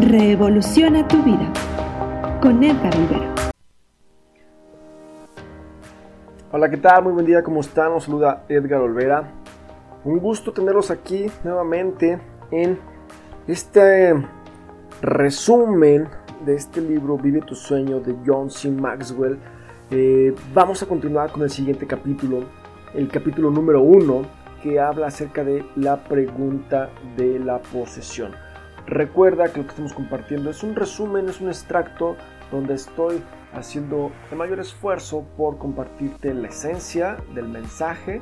Revoluciona tu vida con Edgar Rivera. Hola, ¿qué tal? Muy buen día, ¿cómo están? Nos saluda Edgar Olvera. Un gusto tenerlos aquí nuevamente en este resumen de este libro Vive tu sueño de John C. Maxwell. Eh, vamos a continuar con el siguiente capítulo, el capítulo número uno, que habla acerca de la pregunta de la posesión. Recuerda que lo que estamos compartiendo es un resumen, es un extracto donde estoy haciendo el mayor esfuerzo por compartirte la esencia del mensaje,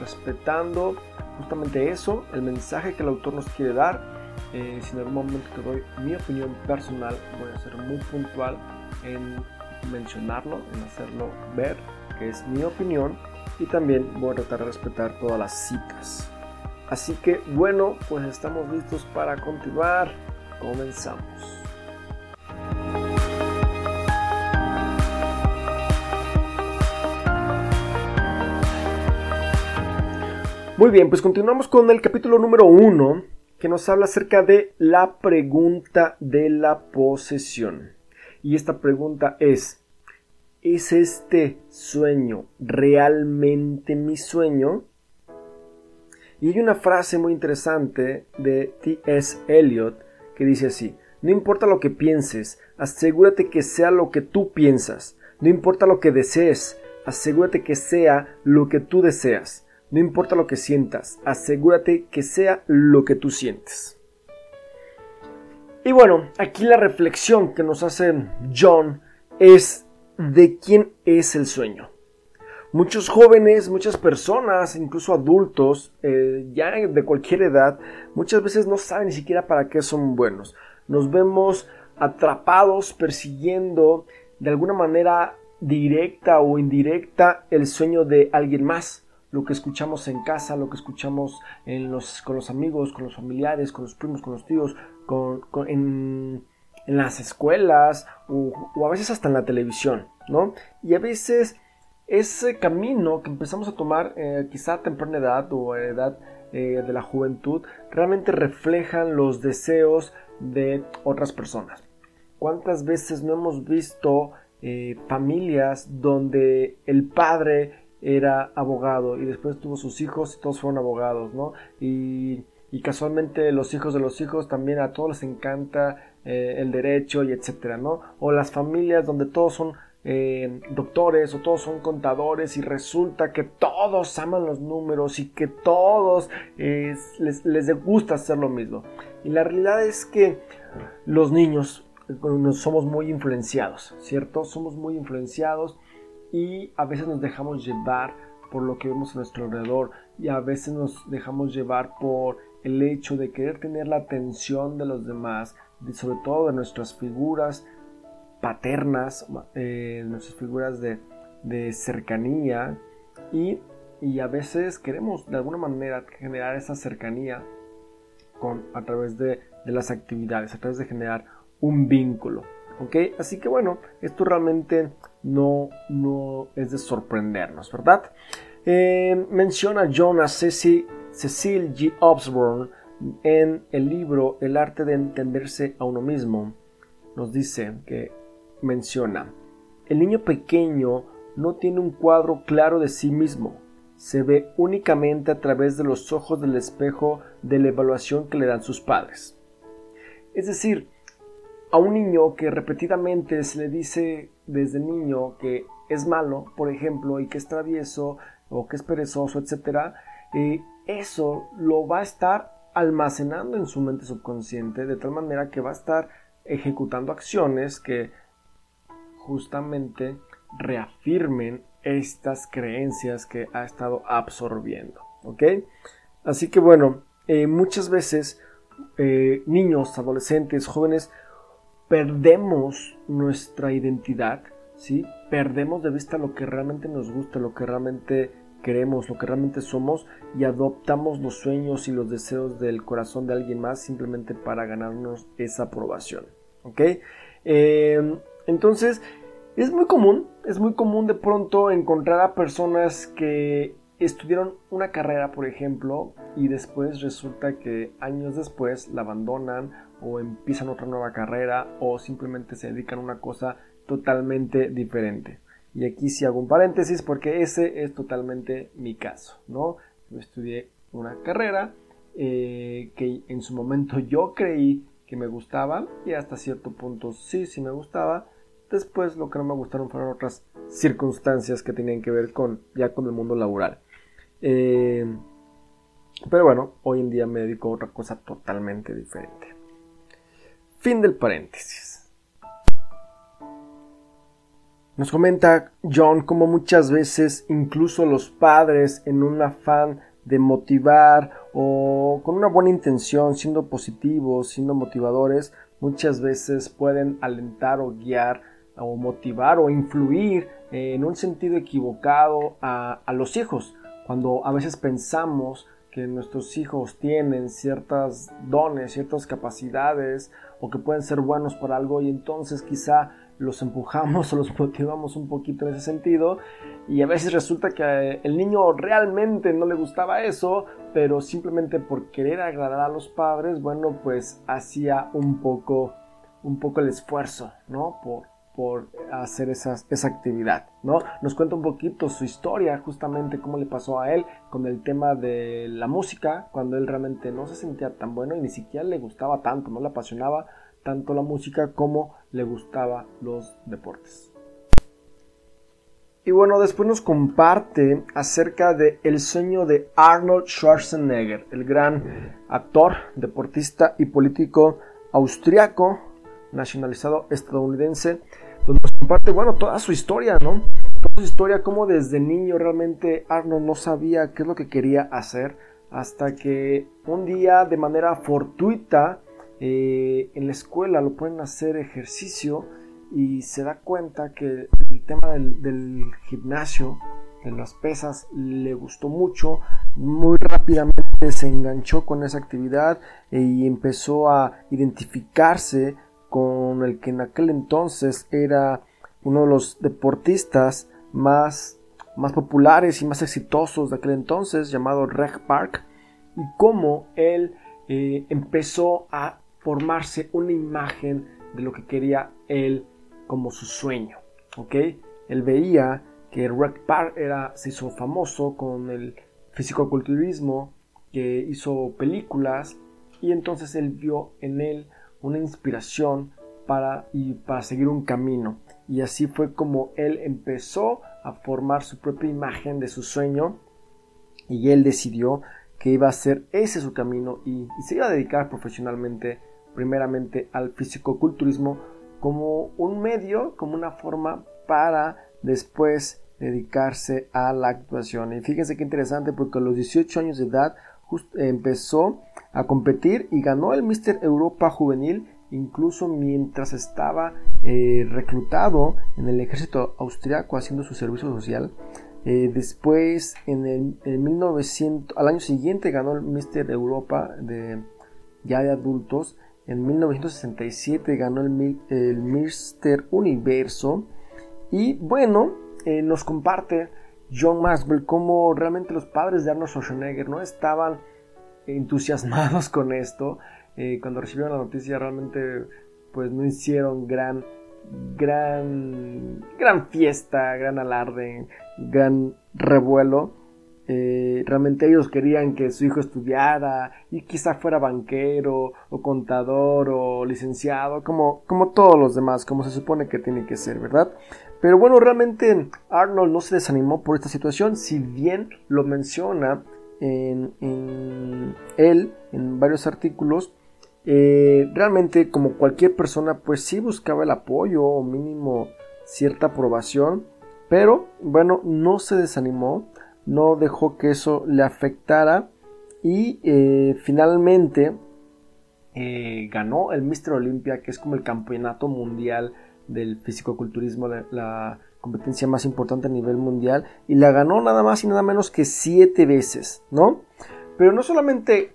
respetando justamente eso, el mensaje que el autor nos quiere dar. Eh, si en algún momento te doy mi opinión personal, voy a ser muy puntual en mencionarlo, en hacerlo ver que es mi opinión y también voy a tratar de respetar todas las citas. Así que bueno, pues estamos listos para continuar. Comenzamos. Muy bien, pues continuamos con el capítulo número uno que nos habla acerca de la pregunta de la posesión. Y esta pregunta es, ¿es este sueño realmente mi sueño? Y hay una frase muy interesante de T.S. Eliot que dice así, no importa lo que pienses, asegúrate que sea lo que tú piensas. No importa lo que desees, asegúrate que sea lo que tú deseas. No importa lo que sientas, asegúrate que sea lo que tú sientes. Y bueno, aquí la reflexión que nos hace John es de quién es el sueño. Muchos jóvenes, muchas personas, incluso adultos, eh, ya de cualquier edad, muchas veces no saben ni siquiera para qué son buenos. Nos vemos atrapados persiguiendo de alguna manera directa o indirecta el sueño de alguien más. Lo que escuchamos en casa, lo que escuchamos en los, con los amigos, con los familiares, con los primos, con los tíos, con, en, las escuelas o, o a veces hasta en la televisión, ¿no? Y a veces ese camino que empezamos a tomar eh, quizá a temprana edad o a edad eh, de la juventud realmente reflejan los deseos de otras personas. ¿Cuántas veces no hemos visto eh, familias donde el padre era abogado y después tuvo sus hijos y todos fueron abogados, ¿no? Y, y casualmente los hijos de los hijos también a todos les encanta el derecho y etcétera, ¿no? O las familias donde todos son eh, doctores o todos son contadores y resulta que todos aman los números y que todos les, les gusta hacer lo mismo. Y la realidad es que los niños somos muy influenciados, ¿cierto? Somos muy influenciados y a veces nos dejamos llevar por lo que vemos a nuestro alrededor y a veces nos dejamos llevar por el hecho de querer tener la atención de los demás, sobre todo de nuestras figuras paternas, eh, nuestras figuras de, cercanía y, a veces queremos de alguna manera generar esa cercanía con, a través de, las actividades, a través de generar un vínculo. ¿ok? Así que bueno, esto realmente no, no es de sorprendernos, ¿verdad? Eh, menciona Jonas Cecil, Cecil G. Osborne en el libro El arte de entenderse a uno mismo. Nos dice que menciona, el niño pequeño no tiene un cuadro claro de sí mismo, se ve únicamente a través de los ojos del espejo de la evaluación que le dan sus padres. Es decir, a un niño que repetidamente se le dice desde niño que es malo, por ejemplo, y que es travieso o que es perezoso, etc., eh, eso lo va a estar almacenando en su mente subconsciente de tal manera que va a estar ejecutando acciones que justamente reafirmen estas creencias que ha estado absorbiendo. ¿Ok? Así que bueno, eh, muchas veces eh, niños, adolescentes, jóvenes, perdemos nuestra identidad, ¿sí? Perdemos de vista lo que realmente nos gusta, lo que realmente queremos, lo que realmente somos y adoptamos los sueños y los deseos del corazón de alguien más simplemente para ganarnos esa aprobación. ¿Ok? Eh, entonces, es muy común, es muy común de pronto encontrar a personas que estudiaron una carrera, por ejemplo, y después resulta que años después la abandonan o empiezan otra nueva carrera o simplemente se dedican a una cosa totalmente diferente. Y aquí sí hago un paréntesis porque ese es totalmente mi caso, ¿no? Yo estudié una carrera eh, que en su momento yo creí que me gustaba y hasta cierto punto sí, sí me gustaba. Después lo que no me gustaron fueron otras circunstancias que tenían que ver con ya con el mundo laboral. Eh, pero bueno, hoy en día me dedico a otra cosa totalmente diferente. Fin del paréntesis. Nos comenta John como muchas veces incluso los padres en un afán de motivar o con una buena intención, siendo positivos, siendo motivadores, muchas veces pueden alentar o guiar o motivar o influir en un sentido equivocado a, a los hijos cuando a veces pensamos que nuestros hijos tienen ciertas dones, ciertas capacidades o que pueden ser buenos para algo y entonces quizá los empujamos o los motivamos un poquito en ese sentido y a veces resulta que el niño realmente no le gustaba eso, pero simplemente por querer agradar a los padres, bueno, pues hacía un poco un poco el esfuerzo, ¿no? Por, por hacer esa actividad, ¿no? Nos cuenta un poquito su historia, justamente cómo le pasó a él con el tema de la música, cuando él realmente no se sentía tan bueno y ni siquiera le gustaba tanto, no le apasionaba tanto la música como le gustaba los deportes. Y bueno, después nos comparte acerca de el sueño de Arnold Schwarzenegger, el gran actor, deportista y político austriaco, nacionalizado estadounidense, donde nos comparte, bueno, toda su historia, ¿no? Toda su historia, como desde niño realmente Arnold no sabía qué es lo que quería hacer, hasta que un día de manera fortuita eh, en la escuela lo pueden hacer ejercicio y se da cuenta que el tema del, gimnasio, de las pesas, le gustó mucho, muy rápidamente se enganchó con esa actividad y empezó a identificarse con el que en aquel entonces era uno de los deportistas más, más populares y más exitosos de aquel entonces, llamado Reg Park, y cómo él eh, empezó a formarse una imagen de lo que quería él como su sueño. ¿ok? Él veía que Reg Park era, se hizo famoso con el fisicoculturismo, que hizo películas, y entonces él vio en él una inspiración para, y para seguir un camino. Y así fue como él empezó a formar su propia imagen de su sueño y él decidió que iba a ser ese su camino y, se iba a dedicar profesionalmente primeramente al fisicoculturismo como un medio, como una forma para después dedicarse a la actuación. Y fíjense qué interesante porque a los 18 años de edad empezó a competir y ganó el Mister Europa Juvenil incluso mientras estaba eh, reclutado en el ejército austriaco haciendo su servicio social. Eh, después, en el 1900, al año siguiente ganó el Mister Europa de, ya de adultos. En 1967 ganó el, el Mister Universo. Y bueno, eh, nos comparte John Maxwell cómo realmente los padres de Arnold Schwarzenegger no estaban entusiasmados con esto. Eh, cuando recibieron la noticia realmente pues no hicieron gran gran gran fiesta, gran alarde, gran revuelo. Eh, realmente ellos querían que su hijo estudiara y quizá fuera banquero o contador o licenciado, como, como todos los demás, como se supone que tiene que ser, ¿verdad? Pero bueno, realmente Arnold no se desanimó por esta situación, si bien lo menciona en, él en varios artículos. Eh, realmente, como cualquier persona, pues sí buscaba el apoyo o mínimo cierta aprobación, pero bueno, no se desanimó, no dejó que eso le afectara y eh, finalmente eh, ganó el Mister Olympia, que es como el campeonato mundial del fisicoculturismo, la competencia más importante a nivel mundial, y la ganó nada más y nada menos que siete veces, ¿no? Pero no solamente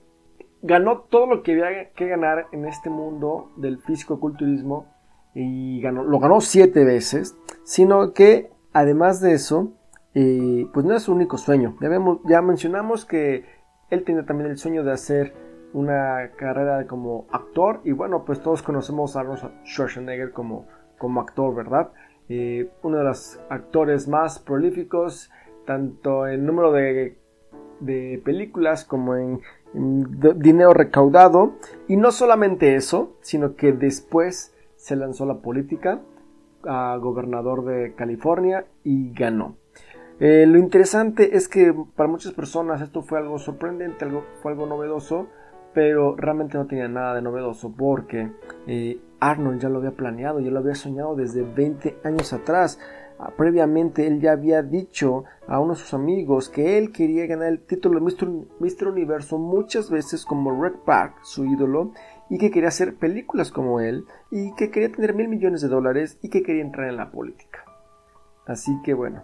ganó todo lo que había que ganar en este mundo del físico-culturismo y ganó, lo ganó siete veces, sino que además de eso, eh, pues no es su único sueño. Ya, ya mencionamos que él tenía también el sueño de hacer una carrera como actor y bueno, pues todos conocemos a Arnold Schwarzenegger como, como actor, ¿verdad? Uno de los actores más prolíficos, tanto en número de, de películas como en, dinero recaudado. Y no solamente eso, sino que después se lanzó la política a gobernador de California y ganó. Eh, lo interesante es que para muchas personas esto fue algo sorprendente, algo, fue algo novedoso, pero realmente no tenía nada de novedoso porque eh, Arnold ya lo había planeado, ya lo había soñado desde 20 años atrás. Ah, previamente él ya había dicho a uno de sus amigos que él quería ganar el título de Mr. Universo muchas veces como Red Park, su ídolo, y que quería hacer películas como él, y que quería tener mil millones de dólares y que quería entrar en la política. Así que bueno,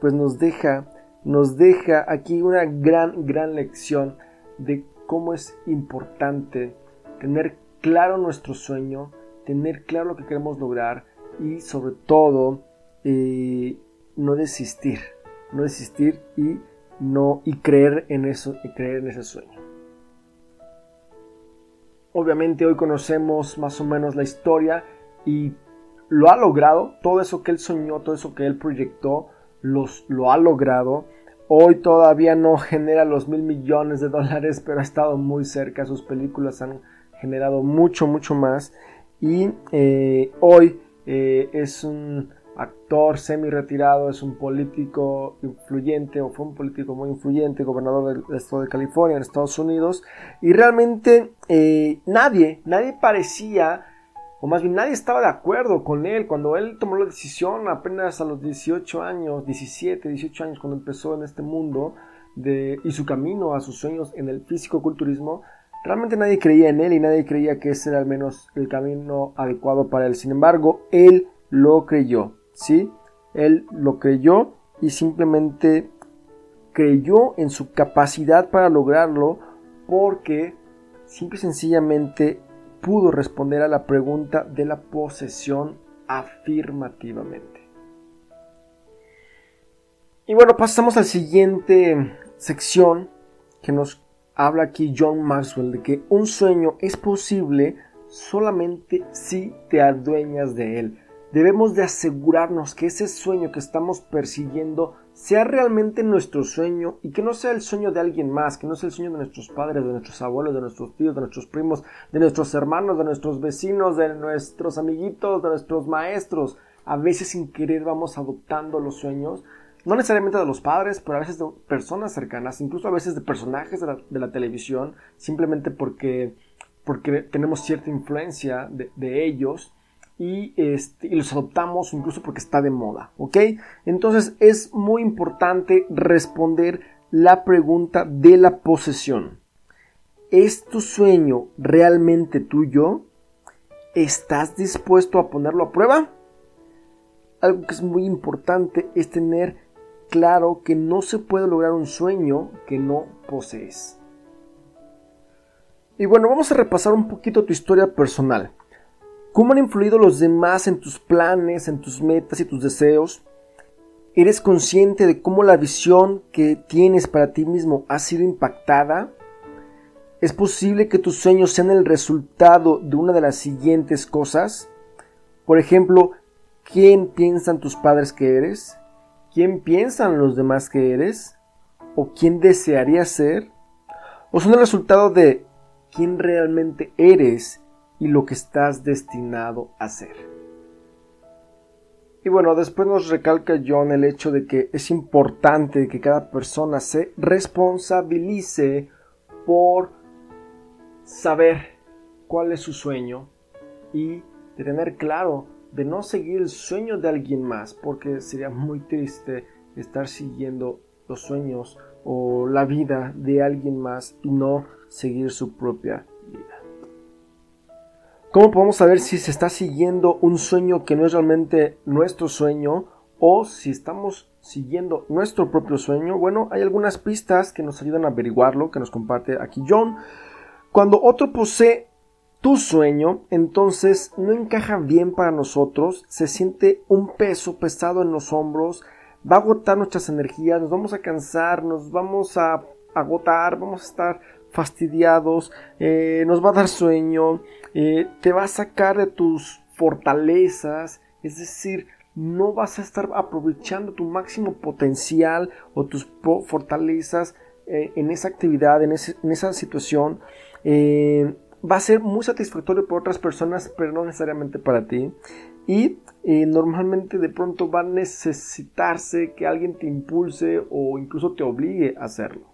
pues nos deja, nos deja aquí una gran, gran lección de cómo es importante tener claro nuestro sueño, tener claro lo que queremos lograr y sobre todo eh, no desistir, no desistir y no y creer en eso y creer en ese sueño. Obviamente hoy conocemos más o menos la historia y lo ha logrado, todo eso que él soñó, todo eso que él proyectó, los, lo ha logrado Hoy todavía no genera los mil millones de dólares, pero ha estado muy cerca. Sus películas han generado mucho, mucho más. Y eh, hoy eh, es un actor semi retirado, es un político influyente o fue un político muy influyente, gobernador del estado de California en Estados Unidos. Y realmente eh, nadie, nadie parecía o más bien nadie estaba de acuerdo con él cuando él tomó la decisión apenas a los 18 años, 17, 18 años cuando empezó en este mundo de, y su camino a sus sueños en el físico-culturismo, realmente nadie creía en él y nadie creía que ese era al menos el camino adecuado para él. Sin embargo, él lo creyó, ¿sí? Él lo creyó y simplemente creyó en su capacidad para lograrlo porque simple y sencillamente pudo responder a la pregunta de la posesión afirmativamente. Y bueno, pasamos a la siguiente sección que nos habla aquí John Maxwell de que un sueño es posible solamente si te adueñas de él. Debemos de asegurarnos que ese sueño que estamos persiguiendo sea realmente nuestro sueño y que no sea el sueño de alguien más, que no sea el sueño de nuestros padres, de nuestros abuelos, de nuestros tíos, de nuestros primos, de nuestros hermanos, de nuestros vecinos, de nuestros amiguitos, de nuestros maestros. A veces sin querer vamos adoptando los sueños, no necesariamente de los padres, pero a veces de personas cercanas, incluso a veces de personajes de la, televisión, simplemente porque, porque tenemos cierta influencia de, de ellos este, y, los adoptamos incluso porque está de moda, ¿ok? Entonces es muy importante responder la pregunta de la posesión. ¿Es tu sueño realmente tuyo? ¿Estás dispuesto a ponerlo a prueba? Algo que es muy importante es tener claro que no se puede lograr un sueño que no posees. Y bueno, vamos a repasar un poquito tu historia personal. ¿Cómo han influido los demás en tus planes, en tus metas y tus deseos? ¿Eres consciente de cómo la visión que tienes para ti mismo ha sido impactada? ¿Es posible que tus sueños sean el resultado de una de las siguientes cosas? Por ejemplo, ¿quién piensan tus padres que eres? ¿Quién piensan los demás que eres? ¿O quién desearías ser? ¿O son el resultado de quién realmente eres y lo que estás destinado a ser. Y bueno, después nos recalca John el hecho de que es importante que cada persona se responsabilice por saber cuál es su sueño y de tener claro de no seguir el sueño de alguien más, porque sería muy triste estar siguiendo los sueños o la vida de alguien más y no seguir su propia vida. ¿Cómo podemos saber si se está siguiendo un sueño que no es realmente nuestro sueño o si estamos siguiendo nuestro propio sueño? Bueno, hay algunas pistas que nos ayudan a averiguarlo, que nos comparte aquí John. Cuando otro posee tu sueño, entonces no encaja bien para nosotros, se siente un peso pesado en los hombros, va a agotar nuestras energías, nos vamos a cansar, nos vamos a agotar, vamos a estar fastidiados, eh, nos va a dar sueño, eh, te va a sacar de tus fortalezas, es decir, no vas a estar aprovechando tu máximo potencial o tus fortalezas eh, en esa actividad, en, esa situación. Va a ser muy satisfactorio para otras personas, pero no necesariamente para ti. Y normalmente de pronto va a necesitarse que alguien te impulse o incluso te obligue a hacerlo.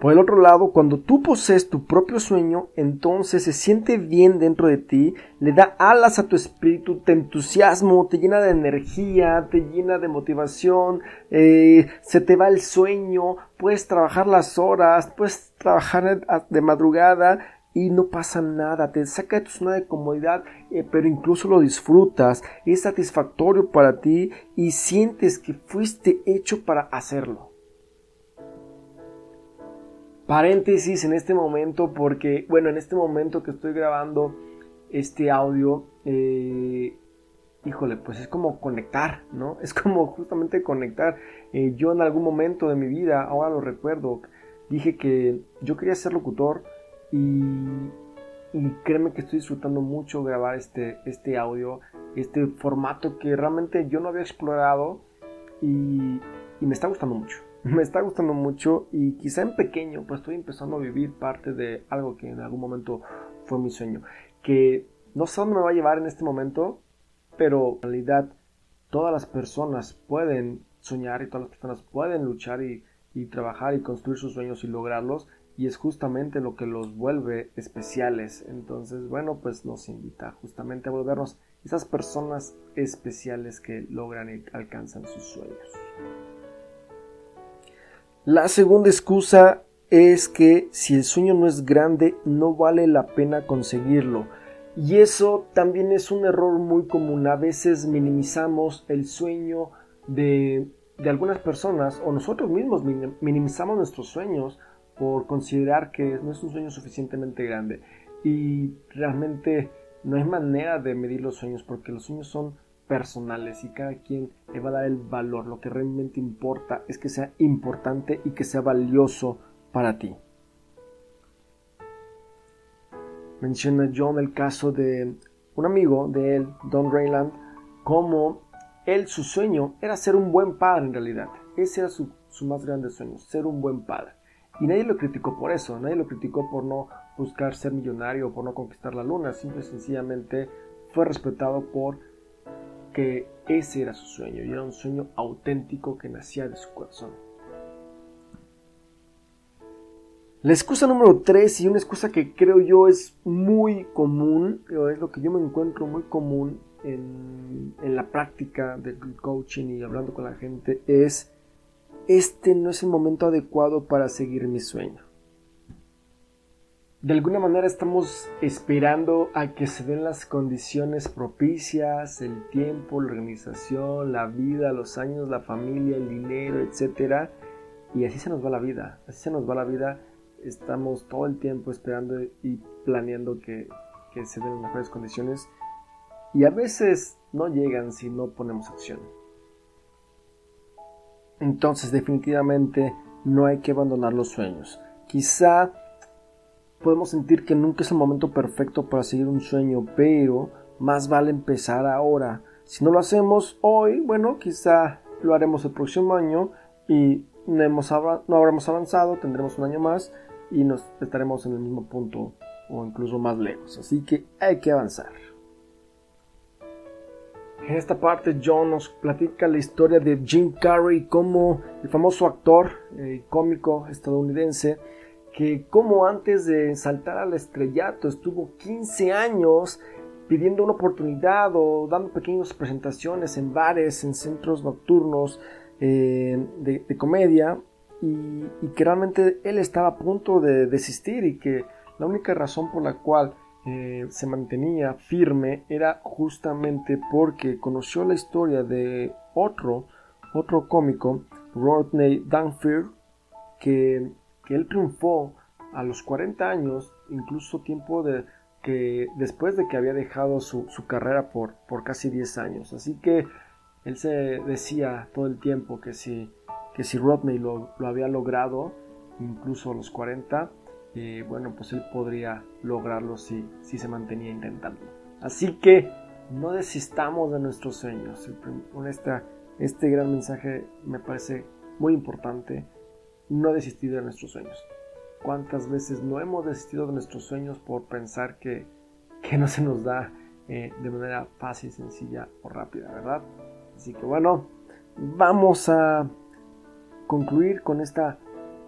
Por el otro lado, cuando tú posees tu propio sueño, entonces se siente bien dentro de ti, le da alas a tu espíritu, te entusiasmo, te llena de energía, te llena de motivación, eh, se te va el sueño, puedes trabajar las horas, puedes trabajar de madrugada y no pasa nada, te saca de tu zona de comodidad, eh, pero incluso lo disfrutas, es satisfactorio para ti y sientes que fuiste hecho para hacerlo paréntesis en este momento porque, bueno, en este momento que estoy grabando este audio, eh, híjole, pues es como conectar, ¿no? Es como justamente conectar. Eh, yo en algún momento de mi vida, ahora lo recuerdo, dije que yo quería ser locutor y, créeme que estoy disfrutando mucho grabar este, este audio, este formato que realmente yo no había explorado y me está gustando mucho me está gustando mucho y quizá en pequeño pues estoy empezando a vivir parte de algo que en algún momento fue mi sueño. Que no sé dónde me va a llevar en este momento, pero en realidad todas las personas pueden soñar y todas las personas pueden luchar y, y trabajar y construir sus sueños y lograrlos y es justamente lo que los vuelve especiales. Entonces, bueno, pues nos invita justamente a volvernos esas personas especiales que logran y alcanzan sus sueños. La segunda excusa es que si el sueño no es grande, no vale la pena conseguirlo. Y eso también es un error muy común. A veces minimizamos el sueño de, algunas personas o nosotros mismos minimizamos nuestros sueños por considerar que no es un sueño suficientemente grande. Y realmente no hay manera de medir los sueños porque los sueños son personales y cada quien le va a dar el valor. Lo que realmente importa es que sea importante y que sea valioso para ti. Menciona John el caso de un amigo de él, Don Rayland, como él su sueño era ser un buen padre en realidad. Ese era su, su más grande sueño, ser un buen padre. Y nadie lo criticó por eso, nadie lo criticó por no buscar ser millonario o por no conquistar la luna, simple y sencillamente fue respetado por que ese era su sueño y era un sueño auténtico que nacía de su corazón. La excusa número 3 y una excusa que creo yo es muy común, o es lo que yo me encuentro muy común en, en la práctica del coaching y hablando con la gente, es este no es el momento adecuado para seguir mi sueño de alguna manera estamos esperando a que se den las condiciones propicias, el tiempo, la organización, la vida, los años, la familia, el dinero, etc. Y así se nos va la vida, así se nos va la vida. Estamos todo el tiempo esperando y planeando que, que se den las mejores condiciones y a veces no llegan si no ponemos acción. Entonces definitivamente no hay que abandonar los sueños. Quizá podemos sentir que nunca es el momento perfecto para seguir un sueño, pero más vale empezar ahora. Si no lo hacemos hoy, bueno, quizá lo haremos el próximo año y no, hemos, no habremos avanzado, tendremos un año más y nos estaremos en el mismo punto o incluso más lejos. Así que hay que avanzar. En esta parte John nos platica la historia de Jim Carrey como el famoso actor eh, cómico estadounidense que como antes de saltar al estrellato estuvo 15 años pidiendo una oportunidad o dando pequeñas presentaciones en bares, en centros nocturnos eh, de, comedia y, que realmente él estaba a punto de desistir y que la única razón por la cual eh, se mantenía firme era justamente porque conoció la historia de otro, otro cómico, Rodney Danfield, que que él triunfó a los 40 años, incluso tiempo de que después de que había dejado su, carrera por, por, casi 10 años. Así que él se decía todo el tiempo que si, que si Rodney lo, había logrado, incluso a los 40, eh, bueno, pues él podría lograrlo si, si se mantenía intentando. Así que no desistamos de nuestros sueños. Con este gran mensaje me parece muy importante. No desistir de nuestros sueños. ¿Cuántas veces no hemos desistido de nuestros sueños por pensar que, que no se nos da eh, de manera fácil, sencilla o rápida, verdad? Así que bueno, vamos a concluir con esta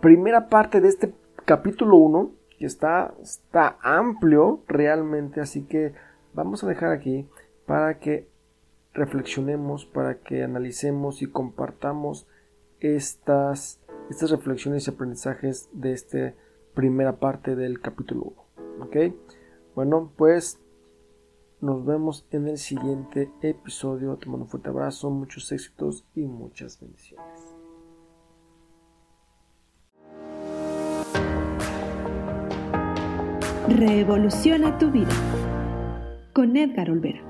primera parte de este capítulo 1, que está, está amplio realmente, así que vamos a dejar aquí para que reflexionemos, para que analicemos y compartamos estas, estas reflexiones y aprendizajes de esta primera parte del capítulo 1. ¿Ok? Bueno, pues nos vemos en el siguiente episodio. Te mando un fuerte abrazo, muchos éxitos y muchas bendiciones. Revoluciona tu vida con Edgar Olvera.